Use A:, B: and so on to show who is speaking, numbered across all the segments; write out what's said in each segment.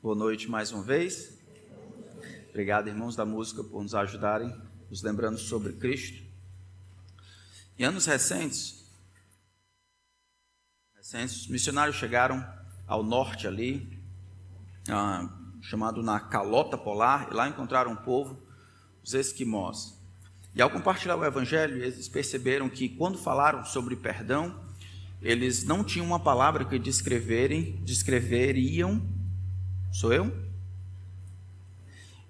A: Boa noite mais uma vez. Obrigado, irmãos da música, por nos ajudarem, nos lembrando sobre Cristo. Em anos recentes, recentes, os missionários chegaram ao norte ali, ah, chamado na Calota Polar, e lá encontraram um povo, os esquimós. E ao compartilhar o evangelho, eles perceberam que quando falaram sobre perdão, eles não tinham uma palavra que descreverem, descreveriam. Sou eu?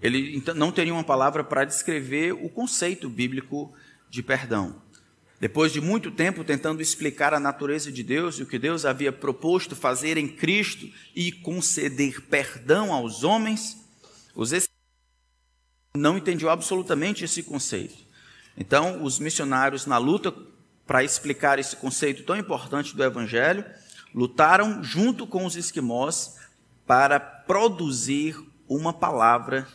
A: Ele então, não teria uma palavra para descrever o conceito bíblico de perdão. Depois de muito tempo tentando explicar a natureza de Deus e o que Deus havia proposto fazer em Cristo e conceder perdão aos homens, os não entendiam absolutamente esse conceito. Então, os missionários, na luta para explicar esse conceito tão importante do Evangelho, lutaram junto com os esquimós para produzir uma palavra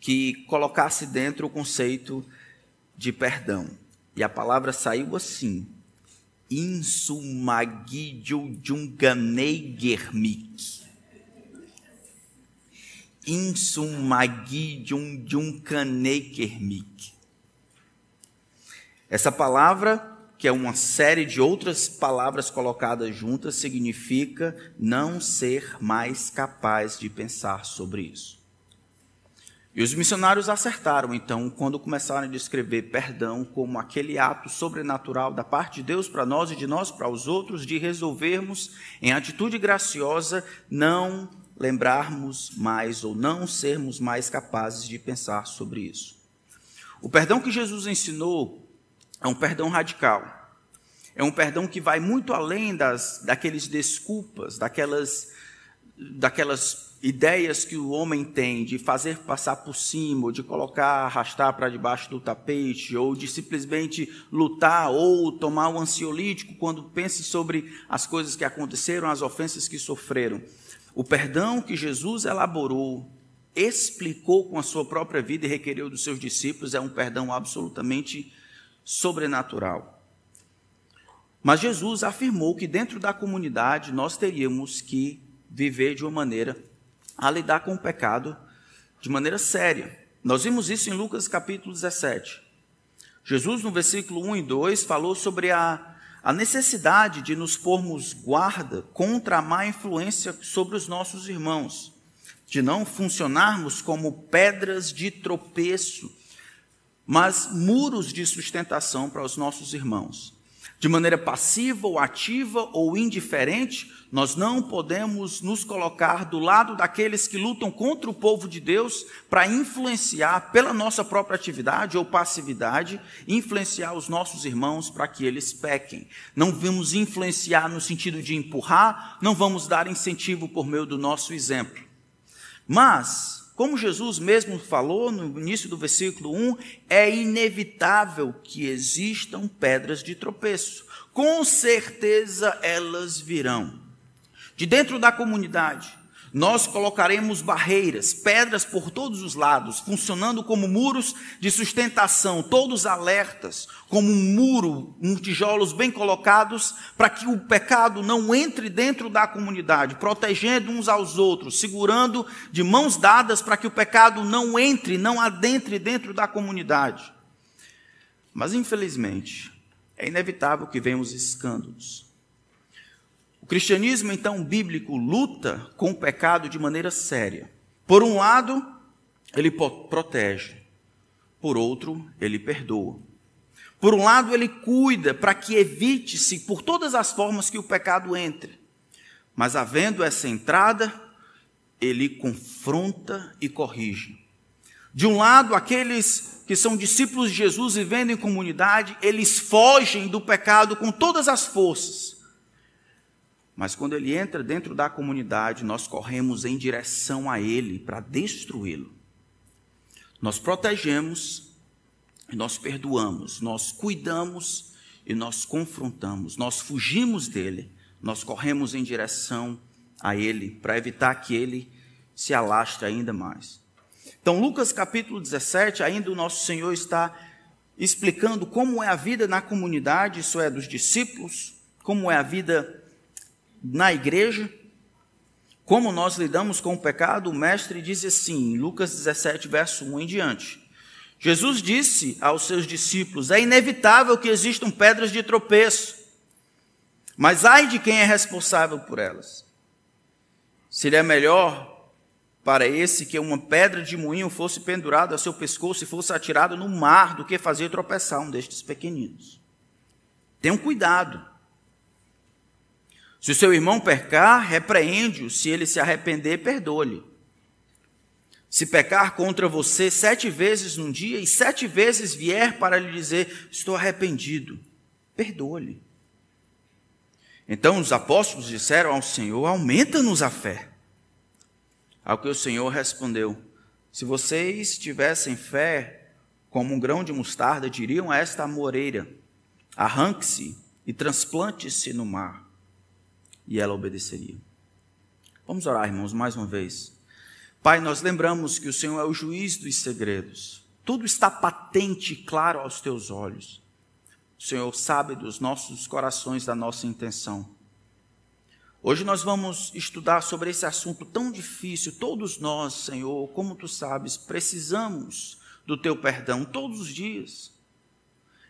A: que colocasse dentro o conceito de perdão. E a palavra saiu assim: Insumagidjunganeigermik. Insumagidjunganeigermik. Essa palavra, que é uma série de outras palavras colocadas juntas, significa não ser mais capaz de pensar sobre isso. E os missionários acertaram, então, quando começaram a descrever perdão como aquele ato sobrenatural da parte de Deus para nós e de nós para os outros, de resolvermos, em atitude graciosa, não lembrarmos mais ou não sermos mais capazes de pensar sobre isso. O perdão que Jesus ensinou é um perdão radical. É um perdão que vai muito além das, daqueles desculpas, daquelas, daquelas ideias que o homem tem de fazer passar por cima, ou de colocar, arrastar para debaixo do tapete, ou de simplesmente lutar ou tomar um ansiolítico quando pense sobre as coisas que aconteceram, as ofensas que sofreram. O perdão que Jesus elaborou, explicou com a sua própria vida e requereu dos seus discípulos é um perdão absolutamente sobrenatural. Mas Jesus afirmou que dentro da comunidade nós teríamos que viver de uma maneira a lidar com o pecado de maneira séria. Nós vimos isso em Lucas capítulo 17. Jesus, no versículo 1 e 2, falou sobre a, a necessidade de nos pormos guarda contra a má influência sobre os nossos irmãos, de não funcionarmos como pedras de tropeço mas muros de sustentação para os nossos irmãos. De maneira passiva ou ativa ou indiferente, nós não podemos nos colocar do lado daqueles que lutam contra o povo de Deus para influenciar pela nossa própria atividade ou passividade, influenciar os nossos irmãos para que eles pequem. Não vamos influenciar no sentido de empurrar, não vamos dar incentivo por meio do nosso exemplo. Mas como Jesus mesmo falou no início do versículo 1, é inevitável que existam pedras de tropeço. Com certeza elas virão. De dentro da comunidade, nós colocaremos barreiras, pedras por todos os lados, funcionando como muros de sustentação, todos alertas, como um muro, uns tijolos bem colocados, para que o pecado não entre dentro da comunidade, protegendo uns aos outros, segurando de mãos dadas para que o pecado não entre, não adentre dentro da comunidade. Mas, infelizmente, é inevitável que venham os escândalos cristianismo, então, bíblico, luta com o pecado de maneira séria. Por um lado, ele protege, por outro, ele perdoa. Por um lado, ele cuida para que evite-se por todas as formas que o pecado entre. Mas havendo essa entrada, ele confronta e corrige. De um lado, aqueles que são discípulos de Jesus vivendo em comunidade, eles fogem do pecado com todas as forças. Mas quando ele entra dentro da comunidade, nós corremos em direção a ele para destruí-lo. Nós protegemos nós perdoamos, nós cuidamos e nós confrontamos, nós fugimos dele, nós corremos em direção a ele para evitar que ele se alastre ainda mais. Então, Lucas capítulo 17, ainda o nosso Senhor está explicando como é a vida na comunidade, isso é, dos discípulos, como é a vida na igreja, como nós lidamos com o pecado, o mestre diz assim, em Lucas 17, verso 1 em diante. Jesus disse aos seus discípulos: É inevitável que existam pedras de tropeço, mas ai de quem é responsável por elas. Seria melhor para esse que uma pedra de moinho fosse pendurada a seu pescoço e fosse atirada no mar do que fazer tropeçar um destes pequeninos. Tenham cuidado. Se o seu irmão pecar, repreende-o. Se ele se arrepender, perdoe-lhe. Se pecar contra você sete vezes num dia e sete vezes vier para lhe dizer: Estou arrependido, perdoe-lhe. Então os apóstolos disseram ao Senhor: Aumenta-nos a fé. Ao que o Senhor respondeu: Se vocês tivessem fé como um grão de mostarda, diriam a esta amoreira: Arranque-se e transplante-se no mar e ela obedeceria. Vamos orar, irmãos, mais uma vez. Pai, nós lembramos que o Senhor é o juiz dos segredos. Tudo está patente e claro aos teus olhos. O Senhor sabe dos nossos corações, da nossa intenção. Hoje nós vamos estudar sobre esse assunto tão difícil. Todos nós, Senhor, como tu sabes, precisamos do teu perdão todos os dias.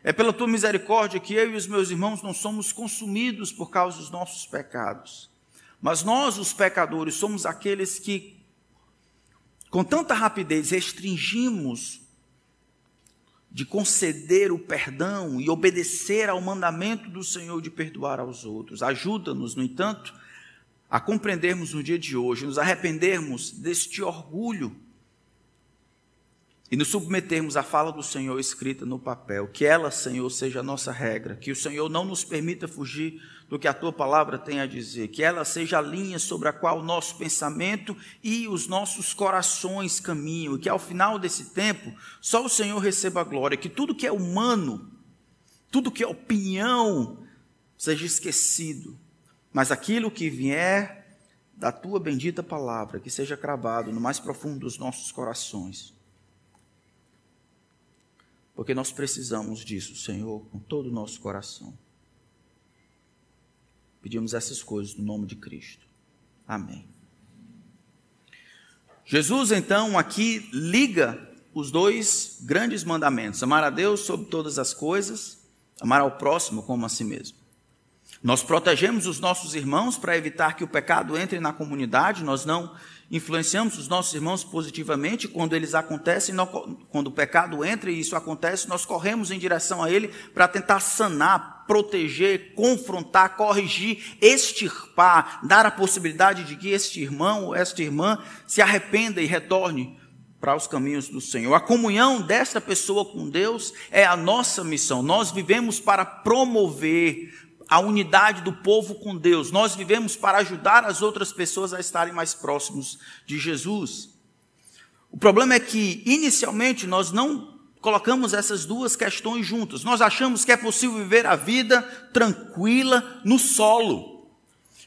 A: É pela tua misericórdia que eu e os meus irmãos não somos consumidos por causa dos nossos pecados. Mas nós, os pecadores, somos aqueles que, com tanta rapidez, restringimos de conceder o perdão e obedecer ao mandamento do Senhor de perdoar aos outros. Ajuda-nos, no entanto, a compreendermos no dia de hoje, nos arrependermos deste orgulho e nos submetermos à fala do Senhor escrita no papel, que ela, Senhor, seja a nossa regra, que o Senhor não nos permita fugir do que a tua palavra tem a dizer, que ela seja a linha sobre a qual o nosso pensamento e os nossos corações caminham, e que ao final desse tempo só o Senhor receba a glória, que tudo que é humano, tudo que é opinião, seja esquecido, mas aquilo que vier da tua bendita palavra, que seja cravado no mais profundo dos nossos corações porque nós precisamos disso, Senhor, com todo o nosso coração. Pedimos essas coisas no nome de Cristo. Amém. Jesus, então, aqui liga os dois grandes mandamentos: amar a Deus sobre todas as coisas, amar ao próximo como a si mesmo. Nós protegemos os nossos irmãos para evitar que o pecado entre na comunidade, nós não influenciamos os nossos irmãos positivamente quando eles acontecem, quando o pecado entra e isso acontece, nós corremos em direção a ele para tentar sanar, proteger, confrontar, corrigir, extirpar, dar a possibilidade de que este irmão ou esta irmã se arrependa e retorne para os caminhos do Senhor. A comunhão desta pessoa com Deus é a nossa missão. Nós vivemos para promover, a unidade do povo com Deus. Nós vivemos para ajudar as outras pessoas a estarem mais próximos de Jesus. O problema é que, inicialmente, nós não colocamos essas duas questões juntas. Nós achamos que é possível viver a vida tranquila no solo.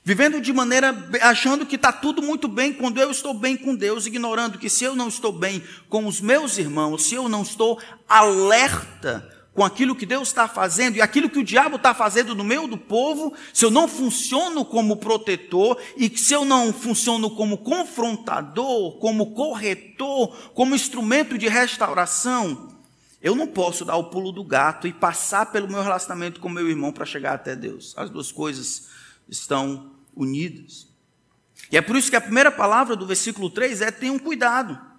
A: Vivendo de maneira, achando que está tudo muito bem quando eu estou bem com Deus, ignorando que se eu não estou bem com os meus irmãos, se eu não estou alerta com aquilo que Deus está fazendo e aquilo que o diabo está fazendo no meio do povo, se eu não funciono como protetor e se eu não funciono como confrontador, como corretor, como instrumento de restauração, eu não posso dar o pulo do gato e passar pelo meu relacionamento com meu irmão para chegar até Deus. As duas coisas estão unidas. E é por isso que a primeira palavra do versículo 3 é: tenham cuidado.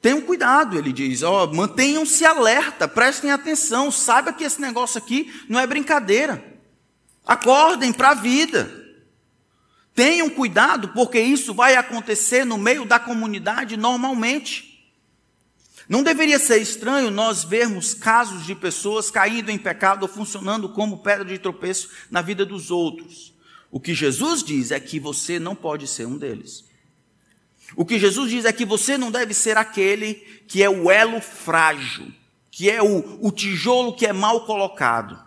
A: Tenham cuidado, ele diz, mantenham-se alerta, prestem atenção, saiba que esse negócio aqui não é brincadeira. Acordem para a vida. Tenham cuidado, porque isso vai acontecer no meio da comunidade normalmente. Não deveria ser estranho nós vermos casos de pessoas caindo em pecado ou funcionando como pedra de tropeço na vida dos outros. O que Jesus diz é que você não pode ser um deles. O que Jesus diz é que você não deve ser aquele que é o elo frágil, que é o, o tijolo que é mal colocado.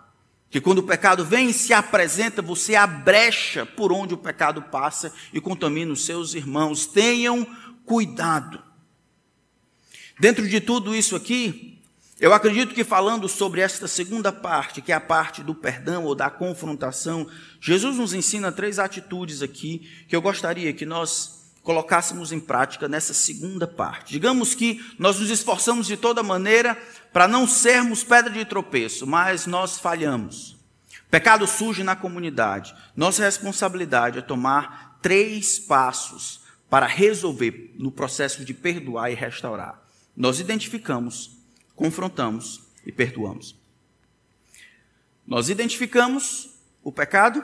A: Que quando o pecado vem e se apresenta, você abrecha por onde o pecado passa e contamina os seus irmãos. Tenham cuidado. Dentro de tudo isso aqui, Eu acredito que falando sobre esta segunda parte, que é a parte do perdão ou da confrontação, Jesus nos ensina três atitudes aqui que eu gostaria que nós colocássemos em prática nessa segunda parte. Digamos que nós nos esforçamos de toda maneira para não sermos pedra de tropeço, mas nós falhamos. Pecado surge na comunidade. Nossa responsabilidade é tomar três passos para resolver no processo de perdoar e restaurar. Nós identificamos confrontamos e perdoamos. Nós identificamos o pecado,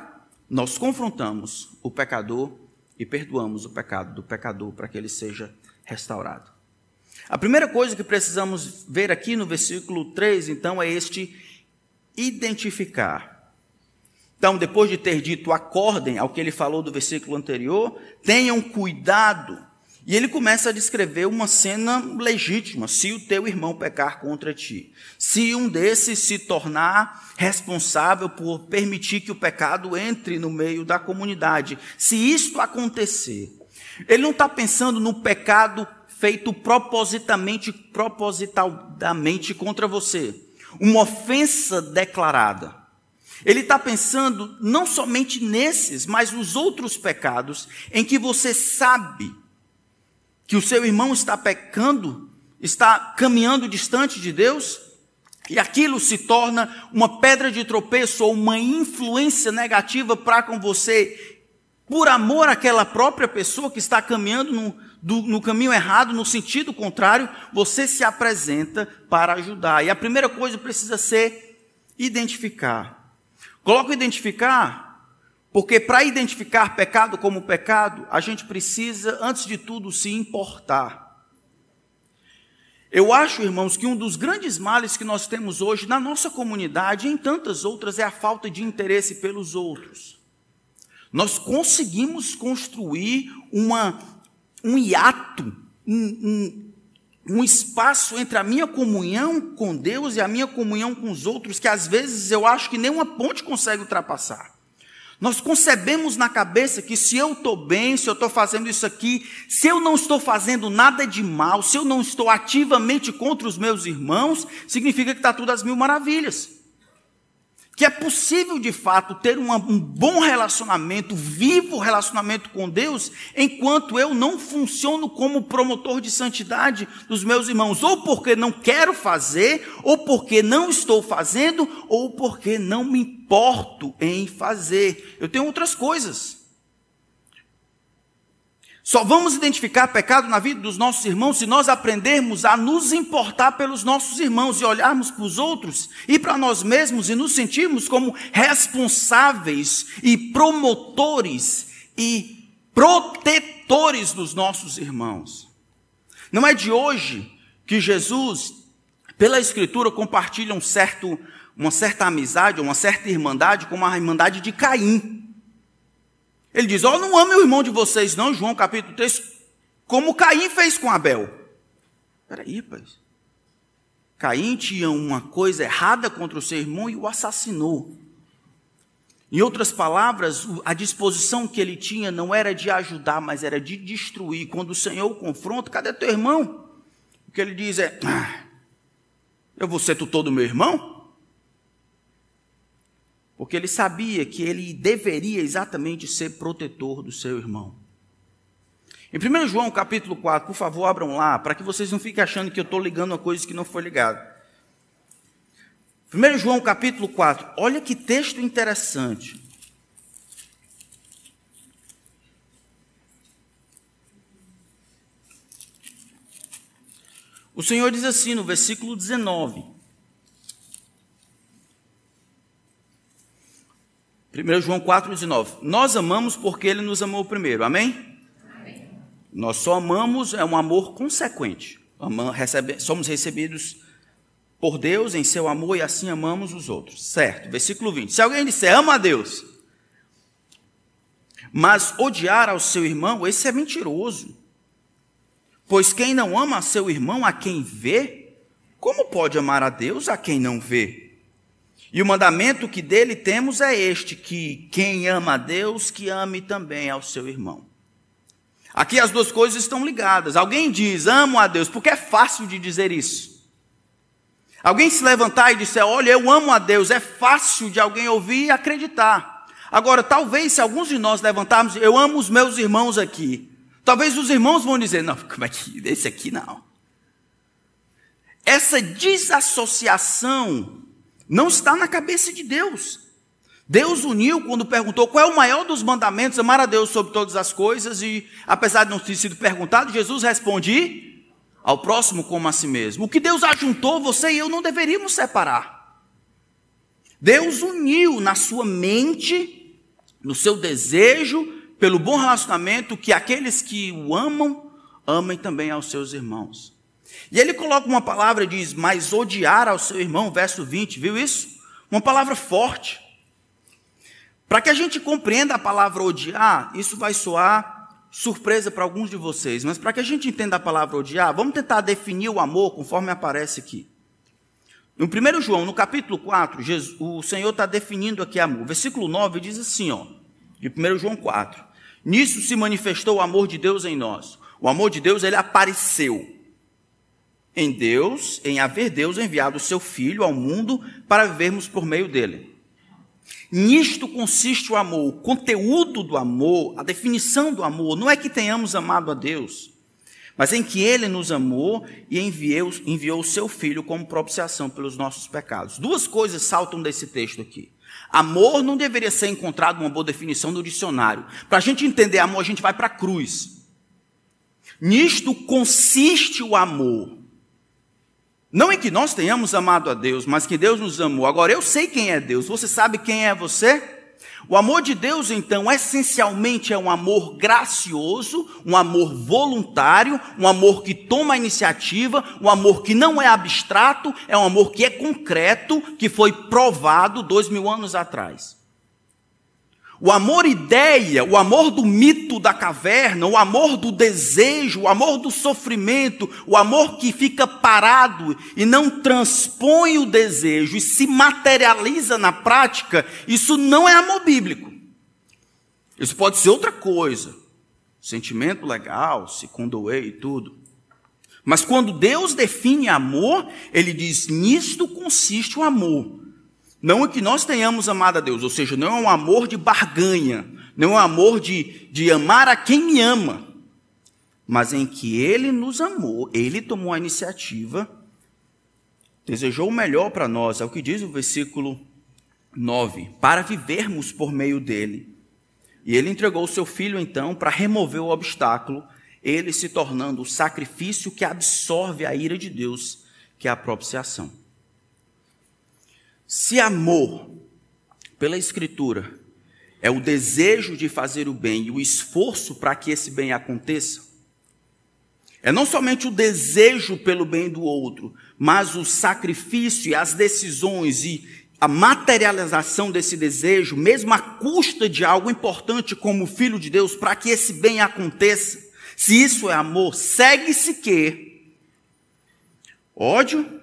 A: nós confrontamos o pecador e perdoamos o pecado do pecador para que ele seja restaurado. A primeira coisa que precisamos ver aqui no versículo 3, então, é este identificar. Então, depois de ter dito acordem ao que ele falou do versículo anterior, tenham cuidado e ele começa a descrever uma cena legítima: se o teu irmão pecar contra ti, se um desses se tornar responsável por permitir que o pecado entre no meio da comunidade, se isto acontecer, ele não está pensando no pecado feito propositamente, propositadamente contra você, uma ofensa declarada. Ele está pensando não somente nesses, mas nos outros pecados em que você sabe que o seu irmão está pecando, está caminhando distante de Deus, e aquilo se torna uma pedra de tropeço ou uma influência negativa para com você, por amor àquela própria pessoa que está caminhando no, do, no caminho errado, no sentido contrário, você se apresenta para ajudar. E a primeira coisa precisa ser identificar. Coloca identificar porque para identificar pecado como pecado, a gente precisa, antes de tudo, se importar. Eu acho, irmãos, que um dos grandes males que nós temos hoje na nossa comunidade e em tantas outras é a falta de interesse pelos outros. Nós conseguimos construir uma, um hiato, um, um, um espaço entre a minha comunhão com Deus e a minha comunhão com os outros, que às vezes eu acho que nenhuma ponte consegue ultrapassar. Nós concebemos na cabeça que se eu estou bem, se eu estou fazendo isso aqui, se eu não estou fazendo nada de mal, se eu não estou ativamente contra os meus irmãos, significa que está tudo às mil maravilhas que é possível de fato ter um bom relacionamento, vivo relacionamento com Deus, enquanto eu não funciono como promotor de santidade dos meus irmãos, ou porque não quero fazer, ou porque não estou fazendo, ou porque não me importo em fazer. Eu tenho outras coisas. Só vamos identificar pecado na vida dos nossos irmãos se nós aprendermos a nos importar pelos nossos irmãos e olharmos para os outros e para nós mesmos e nos sentirmos como responsáveis e promotores e protetores dos nossos irmãos. Não é de hoje que Jesus, pela Escritura, compartilha um certo, uma certa amizade, uma certa irmandade, como a irmandade de Caim. Ele diz: Ó, oh, não ame o irmão de vocês, não, João capítulo 3, como Caim fez com Abel. Peraí, pai. Caim tinha uma coisa errada contra o seu irmão e o assassinou. Em outras palavras, a disposição que ele tinha não era de ajudar, mas era de destruir. Quando o Senhor o confronta, cadê teu irmão? O que ele diz é: ah, Eu vou ser tutor do meu irmão? Porque ele sabia que ele deveria exatamente ser protetor do seu irmão. Em 1 João capítulo 4, por favor, abram lá, para que vocês não fiquem achando que eu estou ligando a coisas que não foi ligado. 1 João capítulo 4, olha que texto interessante. O Senhor diz assim no versículo 19: 1 João 4,19. Nós amamos porque ele nos amou primeiro. Amém? Amém. Nós só amamos, é um amor consequente. somos recebidos por Deus em seu amor e assim amamos os outros. Certo. Versículo 20. Se alguém disser ama a Deus, mas odiar ao seu irmão, esse é mentiroso. Pois quem não ama seu irmão, a quem vê, como pode amar a Deus a quem não vê? E o mandamento que dele temos é este: que quem ama a Deus, que ame também ao seu irmão. Aqui as duas coisas estão ligadas. Alguém diz, amo a Deus, porque é fácil de dizer isso. Alguém se levantar e disser: Olha, eu amo a Deus, é fácil de alguém ouvir e acreditar. Agora, talvez se alguns de nós levantarmos, eu amo os meus irmãos aqui. Talvez os irmãos vão dizer: Não, como é que esse aqui não? Essa desassociação não está na cabeça de Deus. Deus uniu quando perguntou qual é o maior dos mandamentos, amar a Deus sobre todas as coisas, e apesar de não ter sido perguntado, Jesus responde: ao próximo como a si mesmo. O que Deus ajuntou, você e eu não deveríamos separar. Deus uniu na sua mente, no seu desejo, pelo bom relacionamento, que aqueles que o amam, amem também aos seus irmãos. E ele coloca uma palavra e diz, mas odiar ao seu irmão, verso 20, viu isso? Uma palavra forte. Para que a gente compreenda a palavra odiar, isso vai soar surpresa para alguns de vocês, mas para que a gente entenda a palavra odiar, vamos tentar definir o amor conforme aparece aqui. No 1 João, no capítulo 4, Jesus, o Senhor está definindo aqui amor. Versículo 9 diz assim, ó, de 1 João 4. Nisso se manifestou o amor de Deus em nós. O amor de Deus, ele apareceu em Deus, em haver Deus enviado o seu Filho ao mundo para vivermos por meio dele. Nisto consiste o amor. O conteúdo do amor, a definição do amor, não é que tenhamos amado a Deus, mas em que Ele nos amou e enviou, enviou o seu Filho como propiciação pelos nossos pecados. Duas coisas saltam desse texto aqui. Amor não deveria ser encontrado uma boa definição no dicionário. Para a gente entender amor, a gente vai para a cruz. Nisto consiste o amor. Não em que nós tenhamos amado a Deus, mas que Deus nos amou. Agora, eu sei quem é Deus, você sabe quem é você? O amor de Deus, então, essencialmente é um amor gracioso, um amor voluntário, um amor que toma a iniciativa, um amor que não é abstrato, é um amor que é concreto, que foi provado dois mil anos atrás. O amor ideia, o amor do mito da caverna, o amor do desejo, o amor do sofrimento, o amor que fica parado e não transpõe o desejo e se materializa na prática, isso não é amor bíblico. Isso pode ser outra coisa. Sentimento legal, se condoer e tudo. Mas quando Deus define amor, ele diz: nisto consiste o amor não é que nós tenhamos amado a Deus, ou seja, não é um amor de barganha, não é um amor de, de amar a quem me ama, mas em que Ele nos amou, Ele tomou a iniciativa, desejou o melhor para nós, é o que diz o versículo 9, para vivermos por meio dele. E Ele entregou o seu filho então para remover o obstáculo, ele se tornando o sacrifício que absorve a ira de Deus, que é a propiciação. Se amor, pela Escritura, é o desejo de fazer o bem e o esforço para que esse bem aconteça, é não somente o desejo pelo bem do outro, mas o sacrifício e as decisões e a materialização desse desejo, mesmo à custa de algo importante como o Filho de Deus, para que esse bem aconteça. Se isso é amor, segue-se que ódio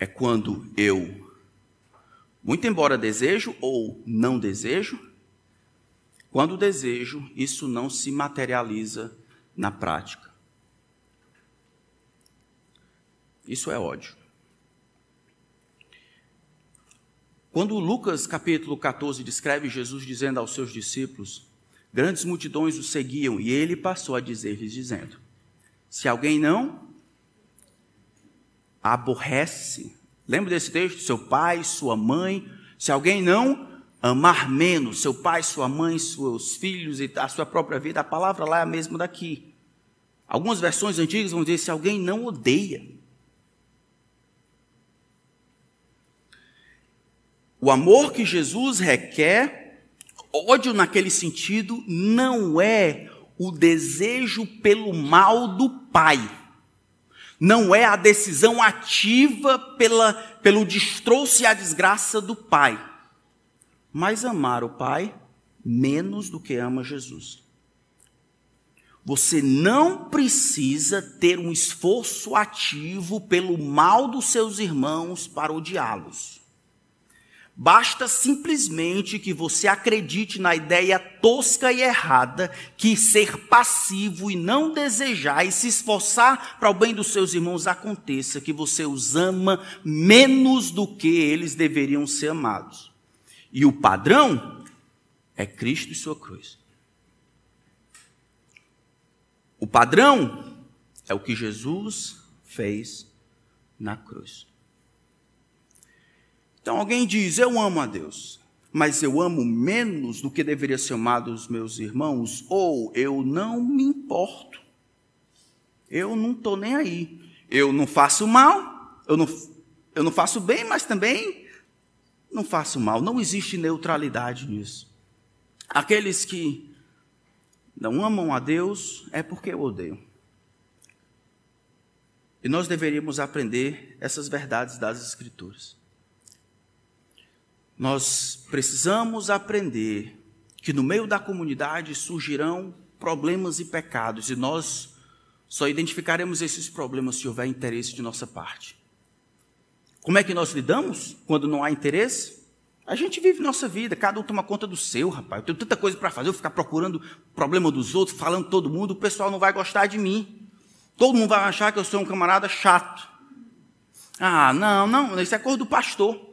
A: é quando eu, muito embora desejo ou não desejo, quando desejo, isso não se materializa na prática. Isso é ódio. Quando Lucas capítulo 14 descreve Jesus dizendo aos seus discípulos, grandes multidões o seguiam e ele passou a dizer-lhes dizendo: Se alguém não aborrece. Lembra desse texto? Seu pai, sua mãe. Se alguém não amar menos seu pai, sua mãe, seus filhos e a sua própria vida, a palavra lá é a mesma daqui. Algumas versões antigas vão dizer: se alguém não odeia. O amor que Jesus requer, ódio naquele sentido, não é o desejo pelo mal do pai não é a decisão ativa pela, pelo destroço e a desgraça do pai, mas amar o pai menos do que ama Jesus. Você não precisa ter um esforço ativo pelo mal dos seus irmãos para odiá-los. Basta simplesmente que você acredite na ideia tosca e errada que ser passivo e não desejar e se esforçar para o bem dos seus irmãos aconteça, que você os ama menos do que eles deveriam ser amados. E o padrão é Cristo e sua cruz. O padrão é o que Jesus fez na cruz. Então alguém diz: Eu amo a Deus, mas eu amo menos do que deveria ser amado os meus irmãos, ou eu não me importo. Eu não estou nem aí. Eu não faço mal, eu não, eu não faço bem, mas também não faço mal. Não existe neutralidade nisso. Aqueles que não amam a Deus é porque o odeiam. E nós deveríamos aprender essas verdades das Escrituras. Nós precisamos aprender que no meio da comunidade surgirão problemas e pecados, e nós só identificaremos esses problemas se houver interesse de nossa parte. Como é que nós lidamos quando não há interesse? A gente vive nossa vida, cada um toma conta do seu, rapaz. Eu tenho tanta coisa para fazer, eu ficar procurando problema dos outros, falando todo mundo, o pessoal não vai gostar de mim. Todo mundo vai achar que eu sou um camarada chato. Ah, não, não, isso é coisa do pastor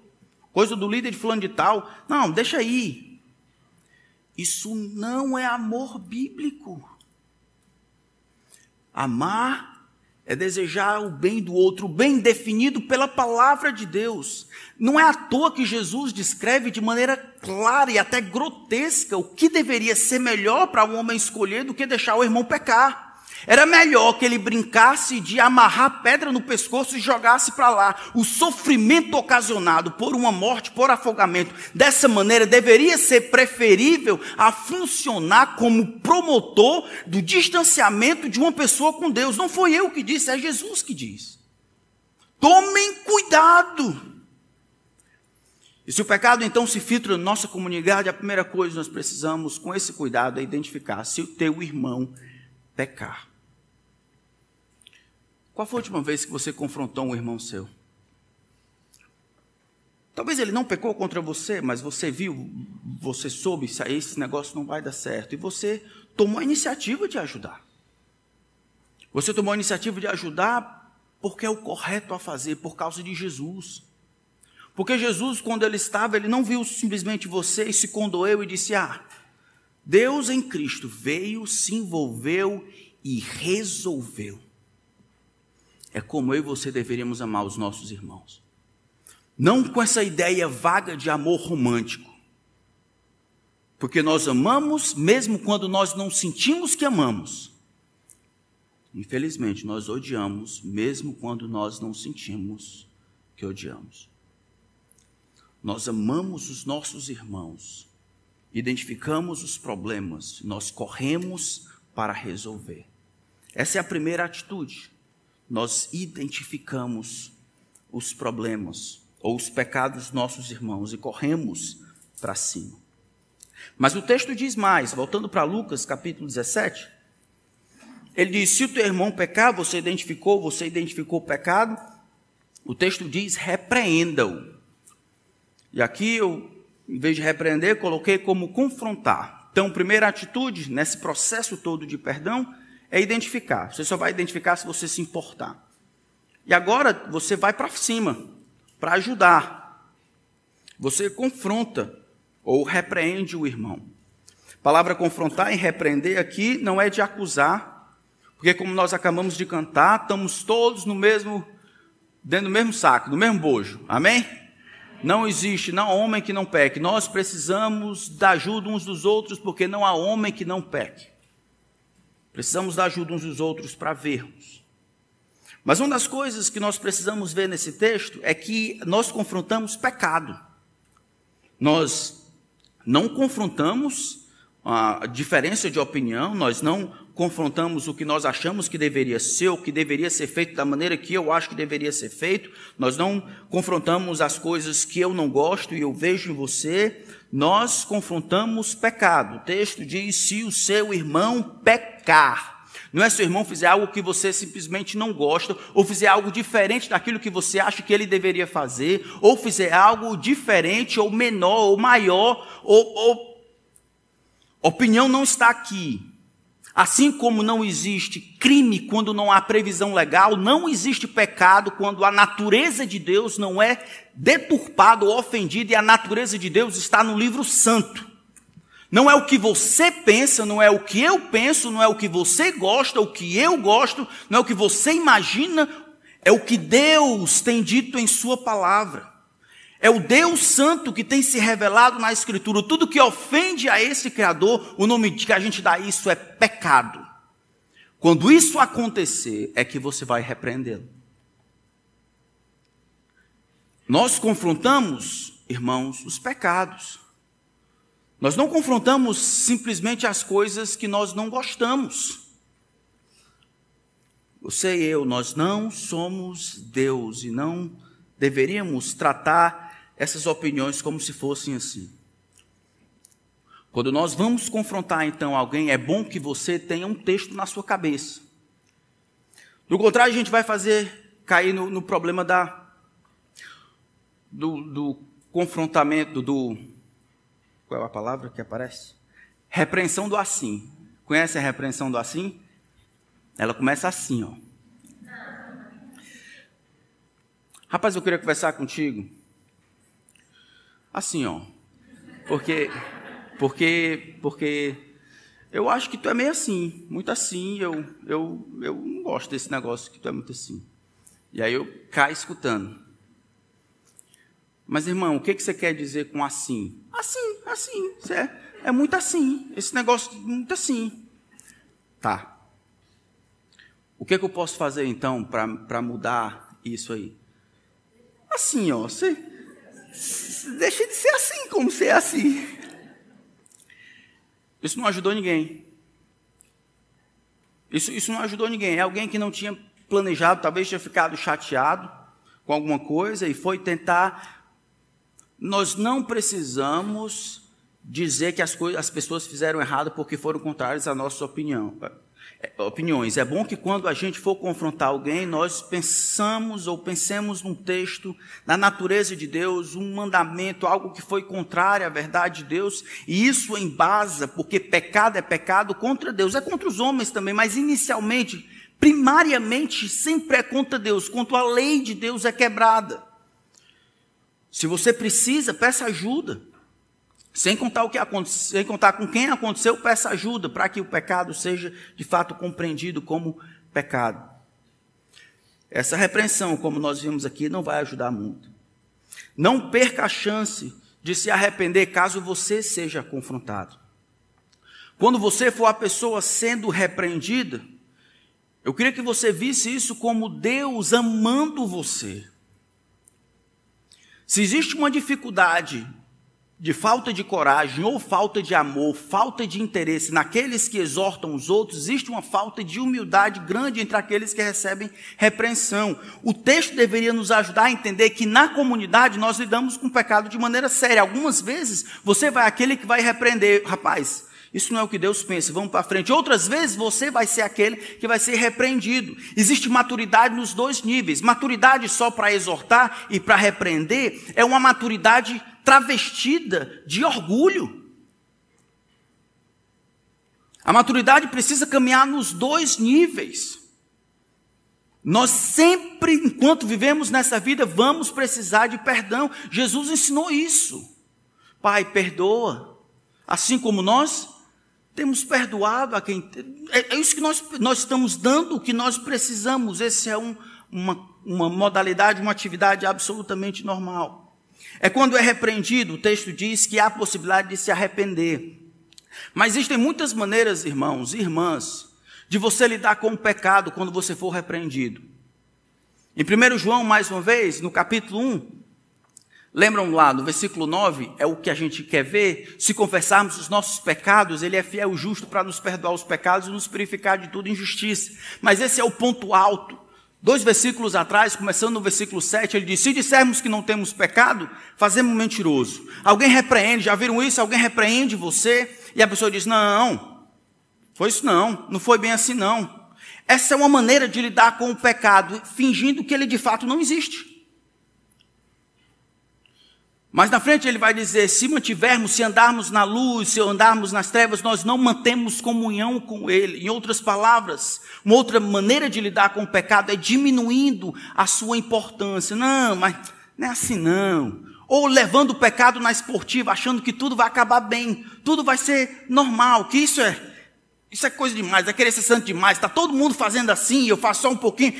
A: coisa do líder de fulano de tal. Não, deixa aí. Isso não é amor bíblico. Amar é desejar o bem do outro, o bem definido pela palavra de Deus. Não é à toa que Jesus descreve de maneira clara e até grotesca o que deveria ser melhor para um homem escolher do que deixar o irmão pecar. Era melhor que ele brincasse de amarrar pedra no pescoço e jogasse para lá. O sofrimento ocasionado por uma morte, por afogamento, dessa maneira deveria ser preferível a funcionar como promotor do distanciamento de uma pessoa com Deus. Não foi eu que disse, é Jesus que diz. Tomem cuidado. E se o pecado então se filtra na nossa comunidade, a primeira coisa que nós precisamos, com esse cuidado, é identificar se o teu irmão pecar. Qual foi a última vez que você confrontou um irmão seu? Talvez ele não pecou contra você, mas você viu, você soube, esse negócio não vai dar certo. E você tomou a iniciativa de ajudar. Você tomou a iniciativa de ajudar porque é o correto a fazer, por causa de Jesus. Porque Jesus, quando ele estava, ele não viu simplesmente você e se condoeu e disse: Ah, Deus em Cristo veio, se envolveu e resolveu é como eu e você deveríamos amar os nossos irmãos. Não com essa ideia vaga de amor romântico. Porque nós amamos mesmo quando nós não sentimos que amamos. Infelizmente, nós odiamos mesmo quando nós não sentimos que odiamos. Nós amamos os nossos irmãos, identificamos os problemas, nós corremos para resolver. Essa é a primeira atitude nós identificamos os problemas ou os pecados dos nossos irmãos e corremos para cima. Mas o texto diz mais, voltando para Lucas capítulo 17, ele diz: se o teu irmão pecar, você identificou, você identificou o pecado, o texto diz: repreenda-o. E aqui eu, em vez de repreender, coloquei como confrontar. Então, primeira atitude nesse processo todo de perdão é identificar. Você só vai identificar se você se importar. E agora você vai para cima, para ajudar. Você confronta ou repreende o irmão. A palavra confrontar e repreender aqui não é de acusar, porque como nós acabamos de cantar, estamos todos no mesmo dentro do mesmo saco, do mesmo bojo. Amém? Não existe, não há homem que não peque. Nós precisamos da ajuda uns dos outros, porque não há homem que não peque. Precisamos da ajuda uns dos outros para vermos. Mas uma das coisas que nós precisamos ver nesse texto é que nós confrontamos pecado. Nós não confrontamos a diferença de opinião, nós não confrontamos o que nós achamos que deveria ser, o que deveria ser feito da maneira que eu acho que deveria ser feito, nós não confrontamos as coisas que eu não gosto e eu vejo em você, nós confrontamos pecado. O texto diz: se o seu irmão pecar. Não é seu irmão fizer algo que você simplesmente não gosta, ou fizer algo diferente daquilo que você acha que ele deveria fazer, ou fizer algo diferente, ou menor, ou maior, ou, ou... opinião não está aqui. Assim como não existe crime quando não há previsão legal, não existe pecado quando a natureza de Deus não é deturpada ou ofendida e a natureza de Deus está no livro santo. Não é o que você pensa, não é o que eu penso, não é o que você gosta, o que eu gosto, não é o que você imagina, é o que Deus tem dito em Sua palavra. É o Deus Santo que tem se revelado na Escritura. Tudo que ofende a esse Criador, o nome que a gente dá a isso é pecado. Quando isso acontecer, é que você vai repreendê-lo. Nós confrontamos, irmãos, os pecados. Nós não confrontamos simplesmente as coisas que nós não gostamos. Você e eu, nós não somos Deus e não deveríamos tratar essas opiniões como se fossem assim. Quando nós vamos confrontar então alguém, é bom que você tenha um texto na sua cabeça. Do contrário, a gente vai fazer cair no, no problema da do, do confrontamento do qual é a palavra que aparece? Repreensão do assim. Conhece a repreensão do assim? Ela começa assim, ó. Rapaz, eu queria conversar contigo. Assim, ó. Porque, porque, porque eu acho que tu é meio assim, muito assim. Eu, eu, eu não gosto desse negócio que tu é muito assim. E aí eu caio escutando. Mas, irmão, o que, que você quer dizer com assim? Assim, assim. É, é muito assim. Esse negócio, muito assim. Tá. O que, que eu posso fazer, então, para mudar isso aí? Assim, ó. Você, deixa de ser assim como você é assim. Isso não ajudou ninguém. Isso, isso não ajudou ninguém. É alguém que não tinha planejado, talvez tinha ficado chateado com alguma coisa e foi tentar nós não precisamos dizer que as, coisas, as pessoas fizeram errado porque foram contrárias à nossa opinião, opiniões. É bom que quando a gente for confrontar alguém, nós pensamos ou pensemos num texto, na natureza de Deus, um mandamento, algo que foi contrário à verdade de Deus, e isso embasa, porque pecado é pecado contra Deus, é contra os homens também, mas inicialmente, primariamente, sempre é contra Deus, contra a lei de Deus é quebrada. Se você precisa, peça ajuda. Sem contar, o que sem contar com quem aconteceu, peça ajuda para que o pecado seja de fato compreendido como pecado. Essa repreensão, como nós vimos aqui, não vai ajudar muito. Não perca a chance de se arrepender caso você seja confrontado. Quando você for a pessoa sendo repreendida, eu queria que você visse isso como Deus amando você. Se existe uma dificuldade de falta de coragem ou falta de amor, falta de interesse naqueles que exortam os outros, existe uma falta de humildade grande entre aqueles que recebem repreensão. O texto deveria nos ajudar a entender que na comunidade nós lidamos com o pecado de maneira séria. Algumas vezes você vai aquele que vai repreender, rapaz, isso não é o que Deus pensa, vamos para frente. Outras vezes você vai ser aquele que vai ser repreendido. Existe maturidade nos dois níveis. Maturidade só para exortar e para repreender é uma maturidade travestida de orgulho. A maturidade precisa caminhar nos dois níveis. Nós sempre, enquanto vivemos nessa vida, vamos precisar de perdão. Jesus ensinou isso. Pai, perdoa, assim como nós temos perdoado a quem. É, é isso que nós, nós estamos dando o que nós precisamos. Esse é um, uma, uma modalidade, uma atividade absolutamente normal. É quando é repreendido, o texto diz que há a possibilidade de se arrepender. Mas existem muitas maneiras, irmãos e irmãs, de você lidar com o pecado quando você for repreendido. Em 1 João, mais uma vez, no capítulo 1, Lembram lá no versículo 9? É o que a gente quer ver. Se confessarmos os nossos pecados, Ele é fiel e justo para nos perdoar os pecados e nos purificar de toda injustiça. Mas esse é o ponto alto. Dois versículos atrás, começando no versículo 7, ele diz: Se dissermos que não temos pecado, fazemos mentiroso. Alguém repreende, já viram isso? Alguém repreende você? E a pessoa diz: Não, Foi isso não, não foi bem assim não. Essa é uma maneira de lidar com o pecado, fingindo que ele de fato não existe. Mas na frente ele vai dizer: se mantivermos, se andarmos na luz, se andarmos nas trevas, nós não mantemos comunhão com ele. Em outras palavras, uma outra maneira de lidar com o pecado é diminuindo a sua importância. Não, mas não é assim não. Ou levando o pecado na esportiva, achando que tudo vai acabar bem, tudo vai ser normal, que isso é isso é coisa demais, é querer ser santo demais. Está todo mundo fazendo assim, eu faço só um pouquinho.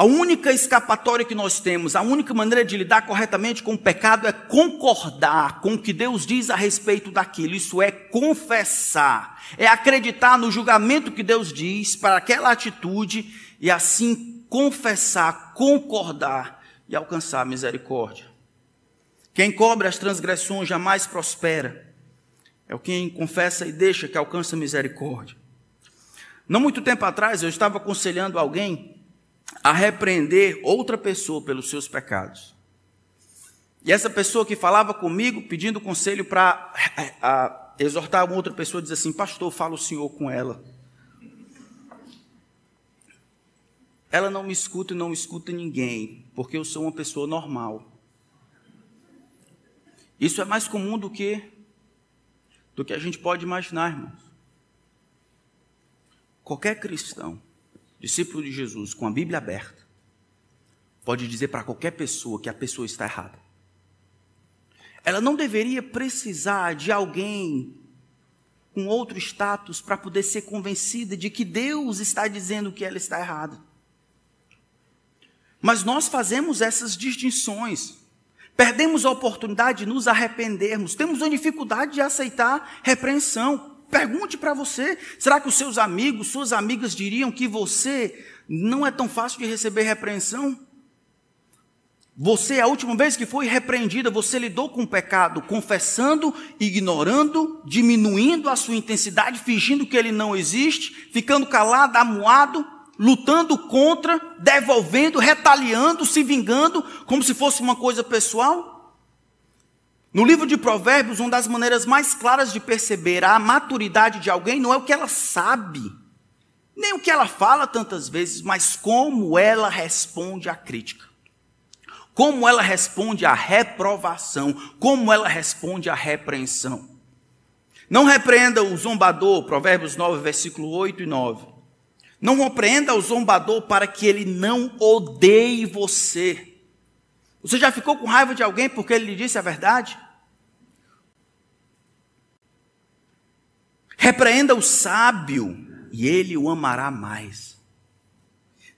A: A única escapatória que nós temos, a única maneira de lidar corretamente com o pecado é concordar com o que Deus diz a respeito daquilo. Isso é confessar, é acreditar no julgamento que Deus diz para aquela atitude e assim confessar, concordar e alcançar a misericórdia. Quem cobre as transgressões jamais prospera. É o quem confessa e deixa que alcança misericórdia. Não muito tempo atrás eu estava aconselhando alguém a repreender outra pessoa pelos seus pecados. E essa pessoa que falava comigo, pedindo conselho para exortar uma outra pessoa, diz assim: Pastor, fala o senhor com ela. Ela não me escuta e não escuta ninguém, porque eu sou uma pessoa normal. Isso é mais comum do que do que a gente pode imaginar, irmãos. Qualquer cristão discípulo de Jesus, com a Bíblia aberta, pode dizer para qualquer pessoa que a pessoa está errada. Ela não deveria precisar de alguém com outro status para poder ser convencida de que Deus está dizendo que ela está errada. Mas nós fazemos essas distinções. Perdemos a oportunidade de nos arrependermos. Temos uma dificuldade de aceitar repreensão. Pergunte para você: será que os seus amigos, suas amigas diriam que você não é tão fácil de receber repreensão? Você, a última vez que foi repreendida, você lidou com o pecado, confessando, ignorando, diminuindo a sua intensidade, fingindo que ele não existe, ficando calado, amuado, lutando contra, devolvendo, retaliando, se vingando, como se fosse uma coisa pessoal? No livro de Provérbios, uma das maneiras mais claras de perceber a maturidade de alguém não é o que ela sabe, nem o que ela fala tantas vezes, mas como ela responde à crítica. Como ela responde à reprovação, como ela responde à repreensão. Não repreenda o zombador, Provérbios 9, versículo 8 e 9. Não repreenda o zombador para que ele não odeie você. Você já ficou com raiva de alguém porque ele lhe disse a verdade? Repreenda o sábio e ele o amará mais.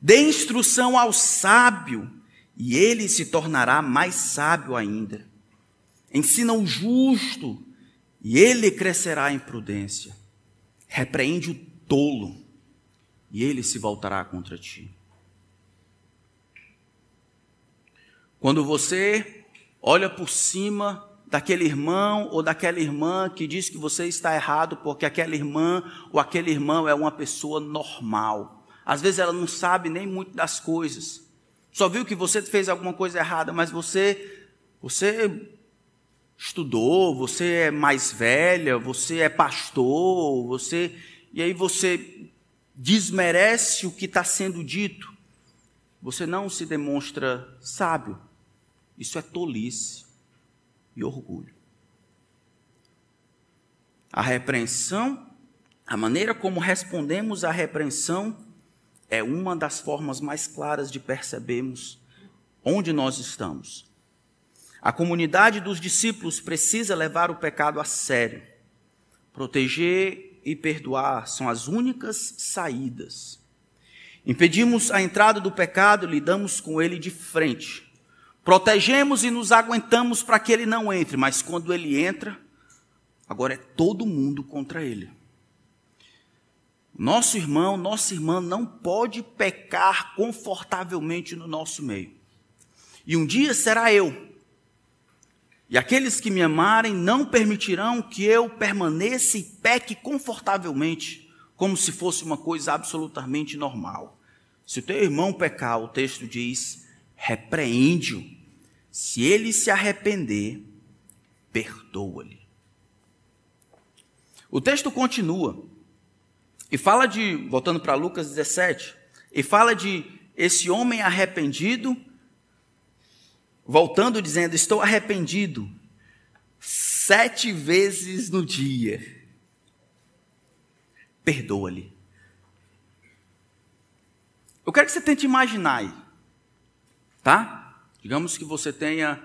A: Dê instrução ao sábio e ele se tornará mais sábio ainda. Ensina o justo e ele crescerá em prudência. Repreende o tolo e ele se voltará contra ti. Quando você olha por cima daquele irmão ou daquela irmã que diz que você está errado porque aquela irmã ou aquele irmão é uma pessoa normal. Às vezes ela não sabe nem muito das coisas. Só viu que você fez alguma coisa errada, mas você você estudou, você é mais velha, você é pastor, você e aí você desmerece o que está sendo dito. Você não se demonstra sábio. Isso é tolice e orgulho. A repreensão, a maneira como respondemos à repreensão, é uma das formas mais claras de percebermos onde nós estamos. A comunidade dos discípulos precisa levar o pecado a sério. Proteger e perdoar são as únicas saídas. Impedimos a entrada do pecado, lidamos com ele de frente. Protegemos e nos aguentamos para que ele não entre, mas quando ele entra, agora é todo mundo contra ele. Nosso irmão, nossa irmã não pode pecar confortavelmente no nosso meio. E um dia será eu. E aqueles que me amarem não permitirão que eu permaneça e peque confortavelmente, como se fosse uma coisa absolutamente normal. Se o teu irmão pecar, o texto diz, repreende-o. Se ele se arrepender, perdoa-lhe. O texto continua e fala de, voltando para Lucas 17, e fala de esse homem arrependido, voltando dizendo: Estou arrependido sete vezes no dia. Perdoa-lhe. Eu quero que você tente imaginar aí, tá? Digamos que você tenha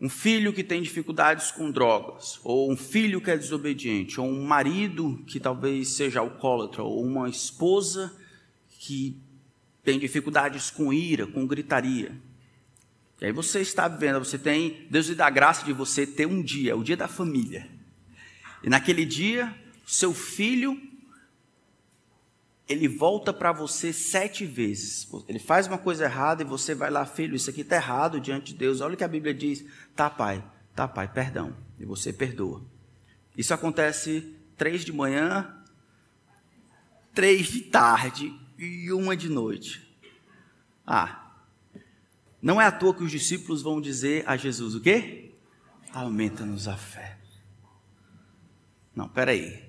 A: um filho que tem dificuldades com drogas, ou um filho que é desobediente, ou um marido que talvez seja alcoólatra, ou uma esposa que tem dificuldades com ira, com gritaria. E aí você está vivendo, você tem, Deus lhe dá a graça de você ter um dia, o dia da família. E naquele dia, seu filho, ele volta para você sete vezes. Ele faz uma coisa errada e você vai lá, filho, isso aqui está errado diante de Deus. Olha o que a Bíblia diz. Tá, pai, tá, pai, perdão. E você perdoa. Isso acontece três de manhã, três de tarde e uma de noite. Ah, não é à toa que os discípulos vão dizer a Jesus o quê? Aumenta-nos a fé. Não, peraí.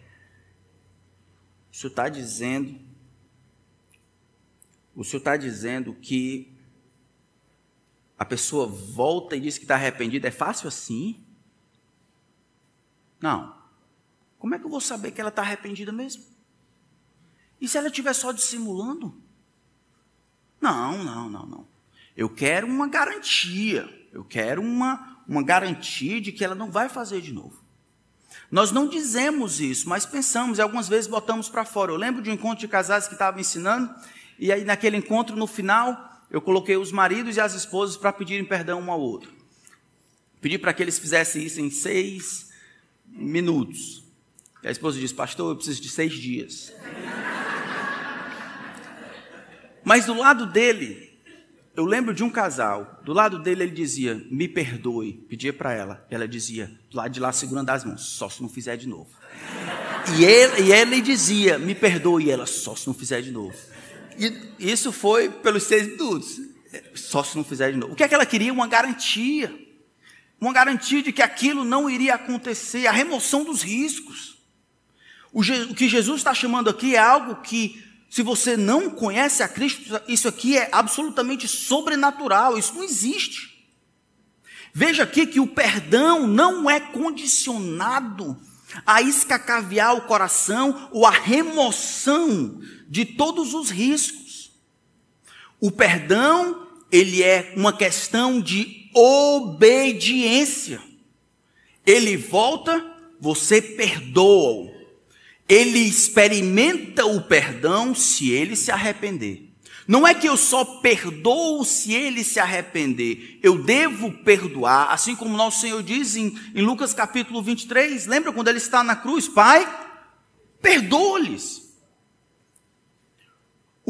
A: Isso está dizendo. O senhor está dizendo que a pessoa volta e diz que está arrependida. É fácil assim? Não. Como é que eu vou saber que ela está arrependida mesmo? E se ela estiver só dissimulando? Não, não, não, não. Eu quero uma garantia. Eu quero uma, uma garantia de que ela não vai fazer de novo. Nós não dizemos isso, mas pensamos e algumas vezes botamos para fora. Eu lembro de um encontro de casais que estava ensinando, e aí naquele encontro, no final, eu coloquei os maridos e as esposas para pedirem perdão um ao outro. Pedi para que eles fizessem isso em seis minutos. E a esposa disse, pastor, eu preciso de seis dias. Mas do lado dele, eu lembro de um casal, do lado dele ele dizia, me perdoe, pedia para ela, ela dizia, do lado de lá segurando as mãos, só se não fizer de novo. E ele, e ele dizia, me perdoe, e ela, só se não fizer de novo. Isso foi pelos seis minutos, só se não fizer de novo. O que é que ela queria? Uma garantia. Uma garantia de que aquilo não iria acontecer, a remoção dos riscos. O, o que Jesus está chamando aqui é algo que se você não conhece a Cristo, isso aqui é absolutamente sobrenatural, isso não existe. Veja aqui que o perdão não é condicionado a escacaviar o coração ou a remoção de todos os riscos. O perdão, ele é uma questão de obediência. Ele volta, você perdoa ele experimenta o perdão se ele se arrepender. Não é que eu só perdoo se ele se arrepender. Eu devo perdoar, assim como nosso Senhor diz em, em Lucas capítulo 23. Lembra quando ele está na cruz? Pai, perdoa-lhes.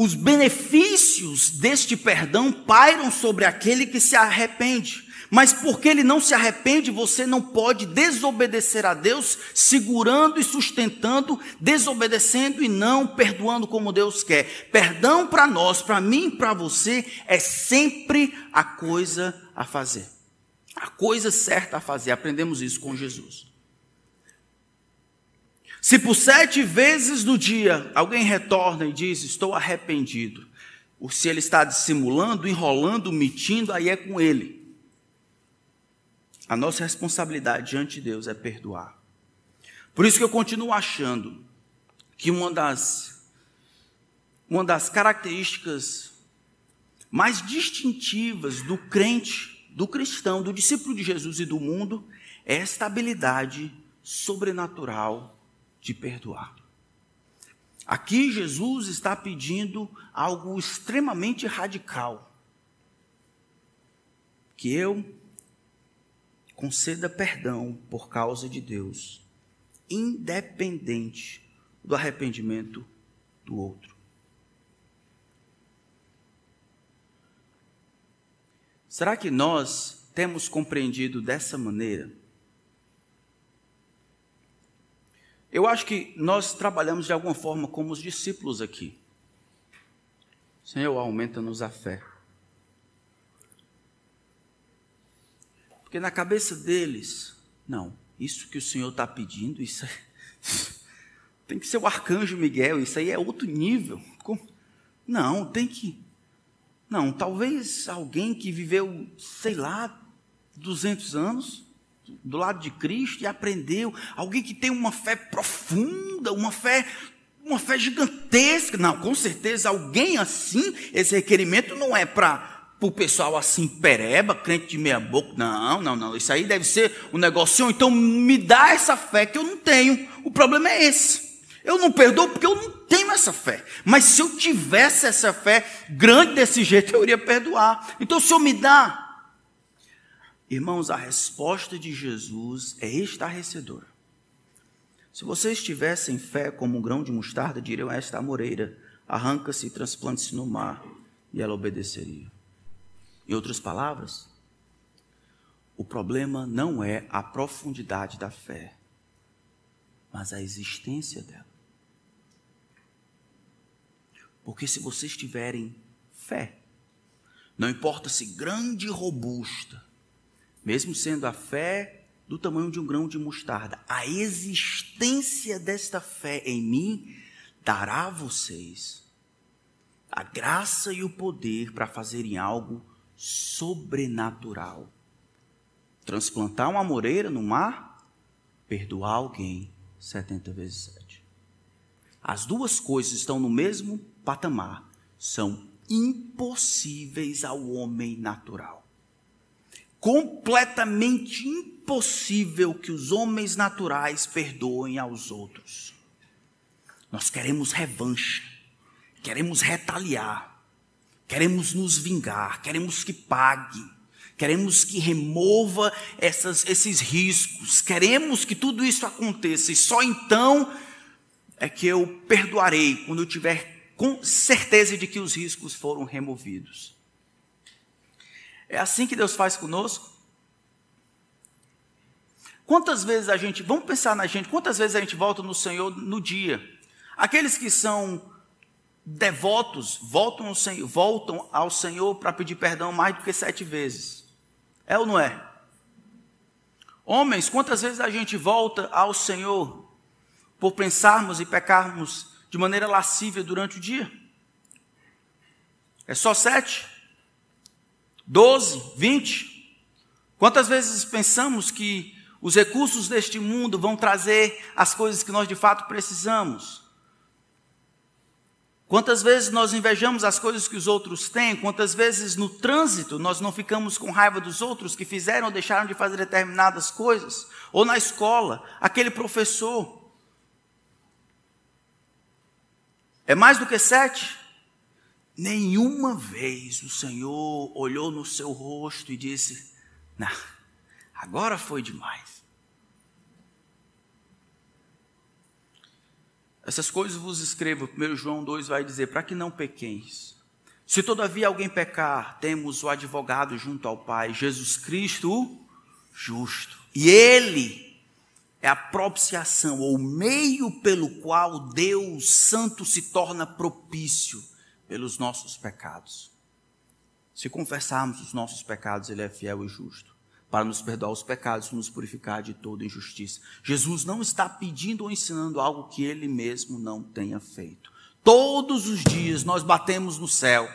A: Os benefícios deste perdão pairam sobre aquele que se arrepende. Mas porque ele não se arrepende, você não pode desobedecer a Deus, segurando e sustentando, desobedecendo e não perdoando como Deus quer. Perdão para nós, para mim para você, é sempre a coisa a fazer. A coisa certa a fazer. Aprendemos isso com Jesus. Se por sete vezes no dia alguém retorna e diz: Estou arrependido, ou se ele está dissimulando, enrolando, mentindo, aí é com ele. A nossa responsabilidade diante de Deus é perdoar. Por isso que eu continuo achando que uma das, uma das características mais distintivas do crente, do cristão, do discípulo de Jesus e do mundo é a estabilidade sobrenatural de perdoar. Aqui Jesus está pedindo algo extremamente radical. Que eu conceda perdão por causa de Deus, independente do arrependimento do outro. Será que nós temos compreendido dessa maneira? Eu acho que nós trabalhamos de alguma forma como os discípulos aqui. Senhor, aumenta-nos a fé. Porque na cabeça deles, não, isso que o Senhor está pedindo, isso é, Tem que ser o arcanjo Miguel, isso aí é outro nível. Não, tem que. Não, talvez alguém que viveu, sei lá, 200 anos do lado de Cristo e aprendeu, alguém que tem uma fé profunda, uma fé uma fé gigantesca. Não, com certeza alguém assim, esse requerimento não é para o pessoal assim pereba, crente de meia boca. Não, não, não. Isso aí deve ser um negócio. Então me dá essa fé que eu não tenho. O problema é esse. Eu não perdoo porque eu não tenho essa fé. Mas se eu tivesse essa fé grande desse jeito, eu iria perdoar. Então o Senhor me dá. Irmãos, a resposta de Jesus é estarrecedora. Se vocês tivessem fé como um grão de mostarda, diriam a esta amoreira: arranca-se e transplante-se no mar, e ela obedeceria. Em outras palavras, o problema não é a profundidade da fé, mas a existência dela. Porque se vocês tiverem fé, não importa se grande e robusta, mesmo sendo a fé do tamanho de um grão de mostarda, a existência desta fé em mim dará a vocês a graça e o poder para fazerem algo sobrenatural. Transplantar uma moreira no mar, perdoar alguém 70 vezes 7. As duas coisas estão no mesmo patamar, são impossíveis ao homem natural. Completamente impossível que os homens naturais perdoem aos outros. Nós queremos revanche, queremos retaliar queremos nos vingar, queremos que pague, queremos que remova essas, esses riscos, queremos que tudo isso aconteça, e só então é que eu perdoarei, quando eu tiver com certeza de que os riscos foram removidos. É assim que Deus faz conosco? Quantas vezes a gente, vamos pensar na gente, quantas vezes a gente volta no Senhor no dia? Aqueles que são devotos voltam ao Senhor, voltam ao Senhor para pedir perdão mais do que sete vezes. É ou não é? Homens, quantas vezes a gente volta ao Senhor por pensarmos e pecarmos de maneira lascívia durante o dia? É só sete? Doze? Vinte? Quantas vezes pensamos que os recursos deste mundo vão trazer as coisas que nós de fato precisamos? Quantas vezes nós invejamos as coisas que os outros têm? Quantas vezes no trânsito nós não ficamos com raiva dos outros que fizeram ou deixaram de fazer determinadas coisas? Ou na escola, aquele professor. É mais do que sete? Nenhuma vez o Senhor olhou no seu rosto e disse: Não, agora foi demais. Essas coisas vos escrevo, 1 João 2 vai dizer, para que não pequeis. Se todavia alguém pecar, temos o advogado junto ao Pai, Jesus Cristo, justo. E Ele é a propiciação, ou o meio pelo qual Deus Santo se torna propício pelos nossos pecados. Se confessarmos os nossos pecados, Ele é fiel e justo para nos perdoar os pecados e nos purificar de toda injustiça. Jesus não está pedindo ou ensinando algo que ele mesmo não tenha feito. Todos os dias nós batemos no céu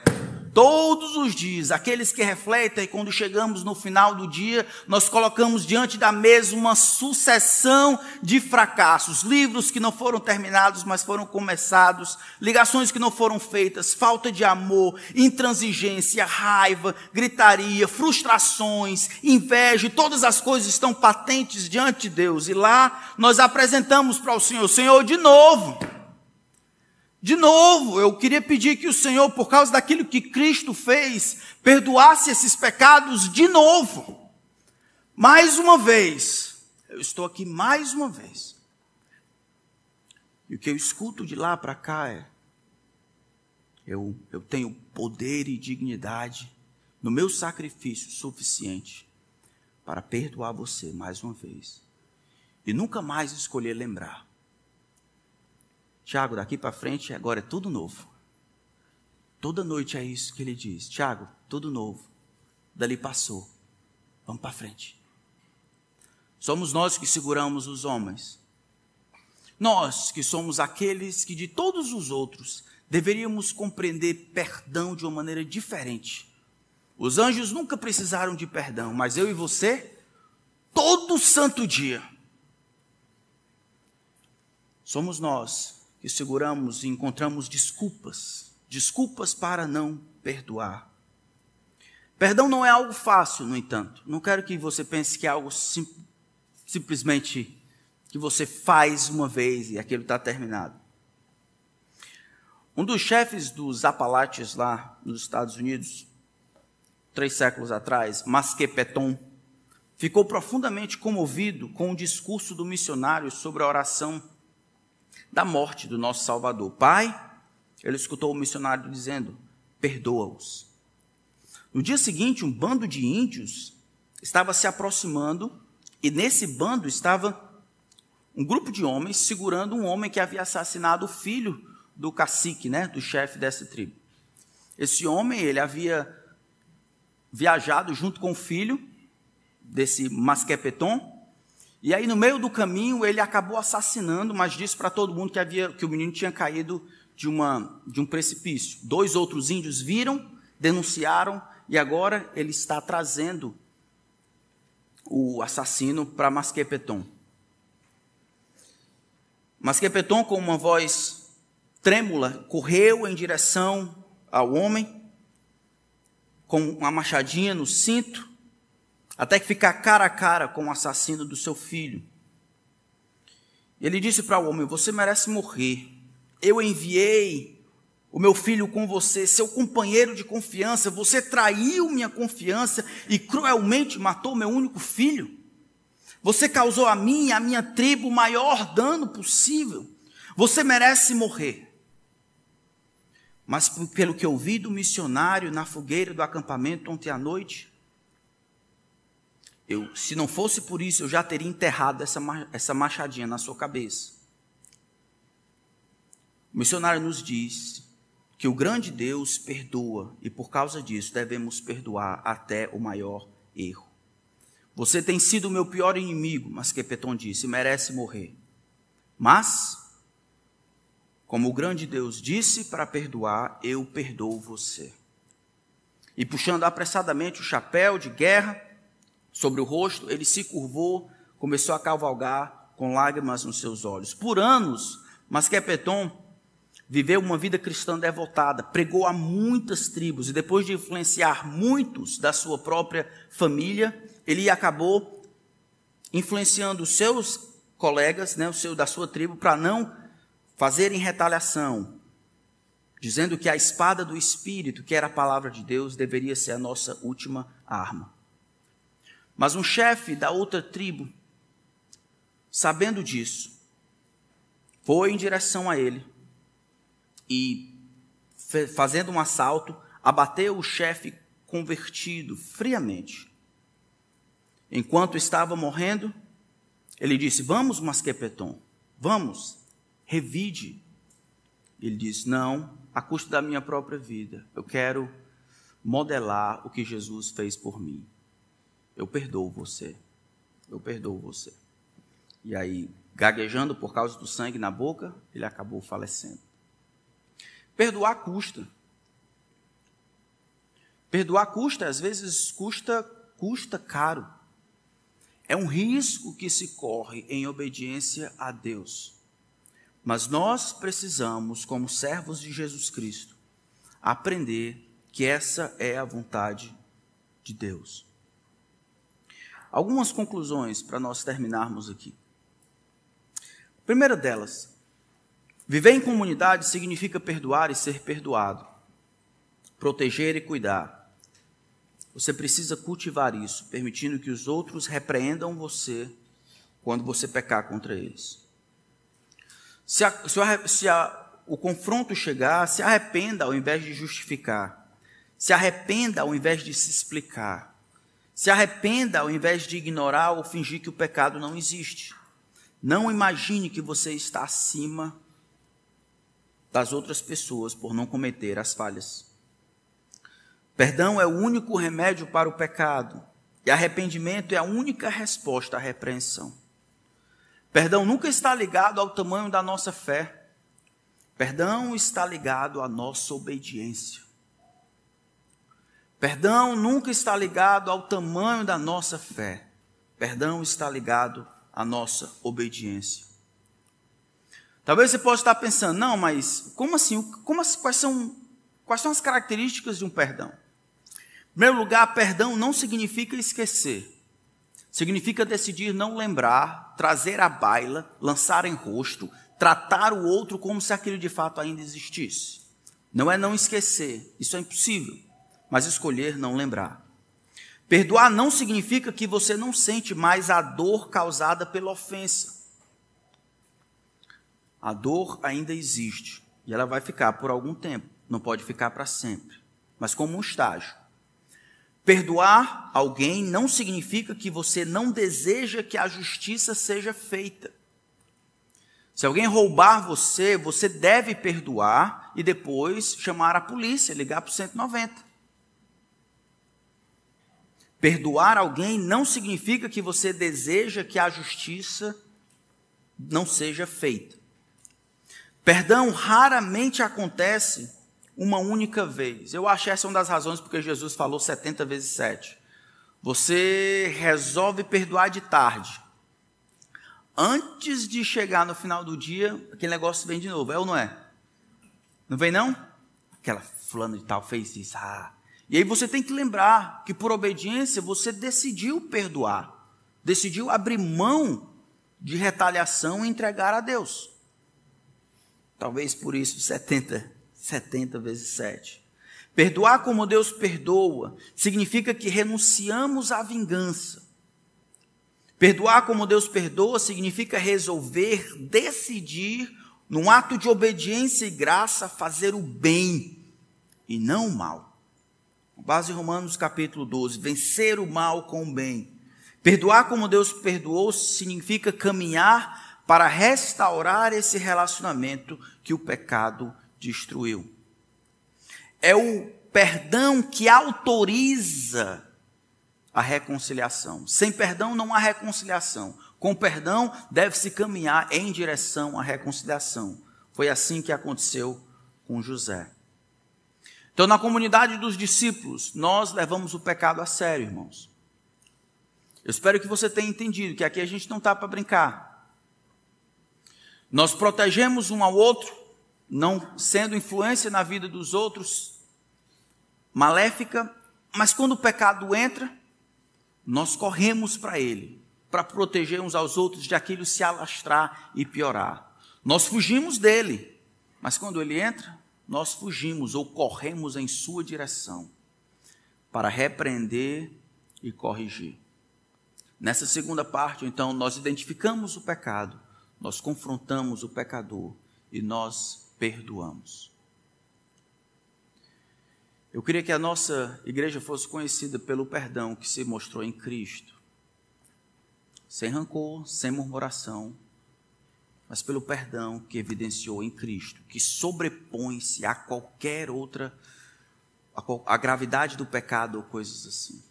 A: Todos os dias, aqueles que refletem, quando chegamos no final do dia, nós colocamos diante da mesa uma sucessão de fracassos, livros que não foram terminados, mas foram começados, ligações que não foram feitas, falta de amor, intransigência, raiva, gritaria, frustrações, inveja, todas as coisas estão patentes diante de Deus. E lá nós apresentamos para o Senhor, Senhor, de novo. De novo, eu queria pedir que o Senhor, por causa daquilo que Cristo fez, perdoasse esses pecados de novo. Mais uma vez. Eu estou aqui mais uma vez. E o que eu escuto de lá para cá é: eu, eu tenho poder e dignidade no meu sacrifício suficiente para perdoar você mais uma vez. E nunca mais escolher lembrar Tiago, daqui para frente agora é tudo novo. Toda noite é isso que ele diz. Tiago, tudo novo. Dali passou. Vamos para frente. Somos nós que seguramos os homens. Nós, que somos aqueles que de todos os outros deveríamos compreender perdão de uma maneira diferente. Os anjos nunca precisaram de perdão, mas eu e você, todo santo dia. Somos nós que seguramos e encontramos desculpas, desculpas para não perdoar. Perdão não é algo fácil, no entanto. Não quero que você pense que é algo sim, simplesmente que você faz uma vez e aquilo está terminado. Um dos chefes dos Apalaches lá nos Estados Unidos, três séculos atrás, Masquepeton, ficou profundamente comovido com o discurso do missionário sobre a oração da morte do nosso Salvador. Pai, ele escutou o missionário dizendo: perdoa-os. No dia seguinte, um bando de índios estava se aproximando e nesse bando estava um grupo de homens segurando um homem que havia assassinado o filho do cacique, né, do chefe dessa tribo. Esse homem, ele havia viajado junto com o filho desse Masquepeton, e aí no meio do caminho ele acabou assassinando, mas disse para todo mundo que havia que o menino tinha caído de uma de um precipício. Dois outros índios viram, denunciaram e agora ele está trazendo o assassino para Masquepeton. Mas Quepeton, com uma voz trêmula, correu em direção ao homem, com uma machadinha no cinto, até que ficar cara a cara com o assassino do seu filho. Ele disse para o homem: Você merece morrer. Eu enviei o meu filho com você, seu companheiro de confiança. Você traiu minha confiança e cruelmente matou meu único filho. Você causou a mim e a minha tribo o maior dano possível. Você merece morrer. Mas pelo que eu vi do missionário na fogueira do acampamento ontem à noite, eu, se não fosse por isso, eu já teria enterrado essa, essa machadinha na sua cabeça. O missionário nos diz que o grande Deus perdoa e por causa disso devemos perdoar até o maior erro. Você tem sido o meu pior inimigo, mas Quepeton disse, merece morrer. Mas, como o grande Deus disse para perdoar, eu perdoo você. E puxando apressadamente o chapéu de guerra sobre o rosto, ele se curvou, começou a cavalgar com lágrimas nos seus olhos. Por anos, mas Quepeton viveu uma vida cristã devotada, pregou a muitas tribos e depois de influenciar muitos da sua própria família, ele acabou influenciando os seus colegas, né, o seu da sua tribo, para não fazerem retaliação, dizendo que a espada do Espírito, que era a palavra de Deus, deveria ser a nossa última arma. Mas um chefe da outra tribo, sabendo disso, foi em direção a ele e, fazendo um assalto, abateu o chefe convertido friamente. Enquanto estava morrendo, ele disse: Vamos, Masquepeton, vamos, revide. Ele disse: Não, a custo da minha própria vida. Eu quero modelar o que Jesus fez por mim. Eu perdoo você. Eu perdoo você. E aí, gaguejando por causa do sangue na boca, ele acabou falecendo. Perdoar custa. Perdoar custa, às vezes custa, custa caro. É um risco que se corre em obediência a Deus. Mas nós precisamos, como servos de Jesus Cristo, aprender que essa é a vontade de Deus. Algumas conclusões para nós terminarmos aqui. A primeira delas, viver em comunidade significa perdoar e ser perdoado, proteger e cuidar, você precisa cultivar isso, permitindo que os outros repreendam você quando você pecar contra eles. Se, a, se, a, se a, o confronto chegar, se arrependa ao invés de justificar. Se arrependa ao invés de se explicar. Se arrependa ao invés de ignorar ou fingir que o pecado não existe. Não imagine que você está acima das outras pessoas por não cometer as falhas. Perdão é o único remédio para o pecado, e arrependimento é a única resposta à repreensão. Perdão nunca está ligado ao tamanho da nossa fé. Perdão está ligado à nossa obediência. Perdão nunca está ligado ao tamanho da nossa fé. Perdão está ligado à nossa obediência. Talvez você possa estar pensando, não, mas como assim? Como, quais, são, quais são as características de um perdão? Em primeiro lugar, perdão não significa esquecer. Significa decidir não lembrar, trazer à baila, lançar em rosto, tratar o outro como se aquilo de fato ainda existisse. Não é não esquecer, isso é impossível mas escolher não lembrar. Perdoar não significa que você não sente mais a dor causada pela ofensa. A dor ainda existe e ela vai ficar por algum tempo, não pode ficar para sempre, mas como um estágio. Perdoar alguém não significa que você não deseja que a justiça seja feita. Se alguém roubar você, você deve perdoar e depois chamar a polícia, ligar para o 190. Perdoar alguém não significa que você deseja que a justiça não seja feita. Perdão raramente acontece uma única vez. Eu acho essa uma das razões porque Jesus falou 70 vezes 7. Você resolve perdoar de tarde. Antes de chegar no final do dia, aquele negócio vem de novo, é ou não é? Não vem não? Aquela fulano de tal fez isso. Ah, e aí você tem que lembrar que por obediência você decidiu perdoar, decidiu abrir mão de retaliação e entregar a Deus. Talvez por isso 70, 70 vezes 7. Perdoar como Deus perdoa significa que renunciamos à vingança. Perdoar como Deus perdoa significa resolver, decidir, num ato de obediência e graça, fazer o bem e não o mal. Base Romanos capítulo 12, vencer o mal com o bem. Perdoar como Deus perdoou significa caminhar para restaurar esse relacionamento que o pecado destruiu. É o perdão que autoriza a reconciliação. Sem perdão não há reconciliação. Com perdão deve-se caminhar em direção à reconciliação. Foi assim que aconteceu com José. Então, na comunidade dos discípulos, nós levamos o pecado a sério, irmãos. Eu espero que você tenha entendido que aqui a gente não está para brincar. Nós protegemos um ao outro, não sendo influência na vida dos outros, maléfica, mas quando o pecado entra, nós corremos para ele, para proteger uns aos outros de aquilo se alastrar e piorar. Nós fugimos dele, mas quando ele entra, nós fugimos ou corremos em sua direção para repreender e corrigir. Nessa segunda parte, então, nós identificamos o pecado, nós confrontamos o pecador e nós perdoamos. Eu queria que a nossa igreja fosse conhecida pelo perdão que se mostrou em Cristo, sem rancor, sem murmuração, mas pelo perdão que evidenciou em Cristo, que sobrepõe-se a qualquer outra, a, gravidade do pecado ou coisas assim.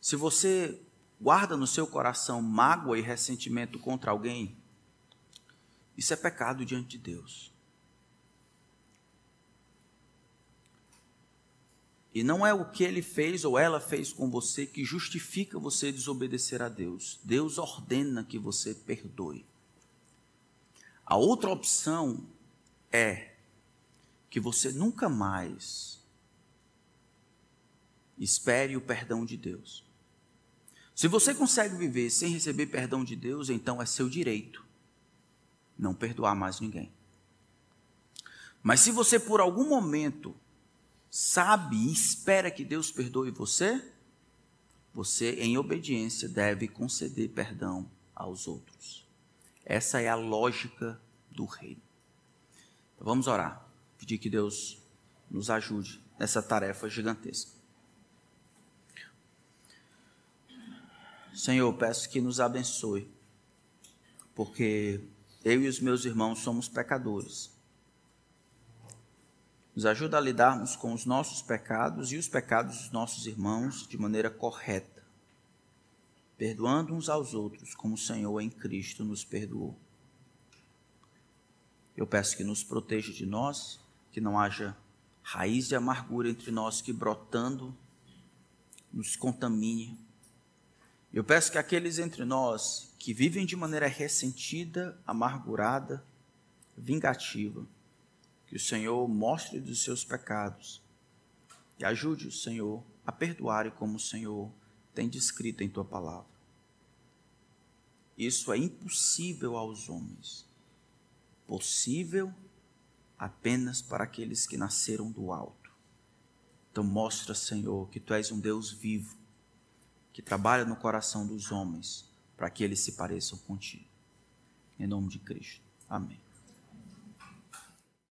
A: Se você guarda no seu coração mágoa e ressentimento contra alguém, isso é pecado diante de Deus. E não é o que ele fez ou ela fez com você que justifica você desobedecer a Deus. Deus ordena que você perdoe. A outra opção é que você nunca mais espere o perdão de Deus. Se você consegue viver sem receber perdão de Deus, então é seu direito não perdoar mais ninguém. Mas se você por algum momento sabe e espera que Deus perdoe você, você, em obediência, deve conceder perdão aos outros. Essa é a lógica do reino. Então, vamos orar, pedir que Deus nos ajude nessa tarefa gigantesca. Senhor, peço que nos abençoe, porque eu e os meus irmãos somos pecadores nos ajuda a lidarmos com os nossos pecados e os pecados dos nossos irmãos de maneira correta. perdoando uns aos outros, como o Senhor em Cristo nos perdoou. Eu peço que nos proteja de nós, que não haja raiz de amargura entre nós que brotando nos contamine. Eu peço que aqueles entre nós que vivem de maneira ressentida, amargurada, vingativa, que o Senhor mostre dos seus pecados e ajude o Senhor a perdoar como o Senhor tem descrito em tua palavra. Isso é impossível aos homens, possível apenas para aqueles que nasceram do alto. Então, mostra, Senhor, que tu és um Deus vivo, que trabalha no coração dos homens para que eles se pareçam contigo. Em nome de Cristo. Amém.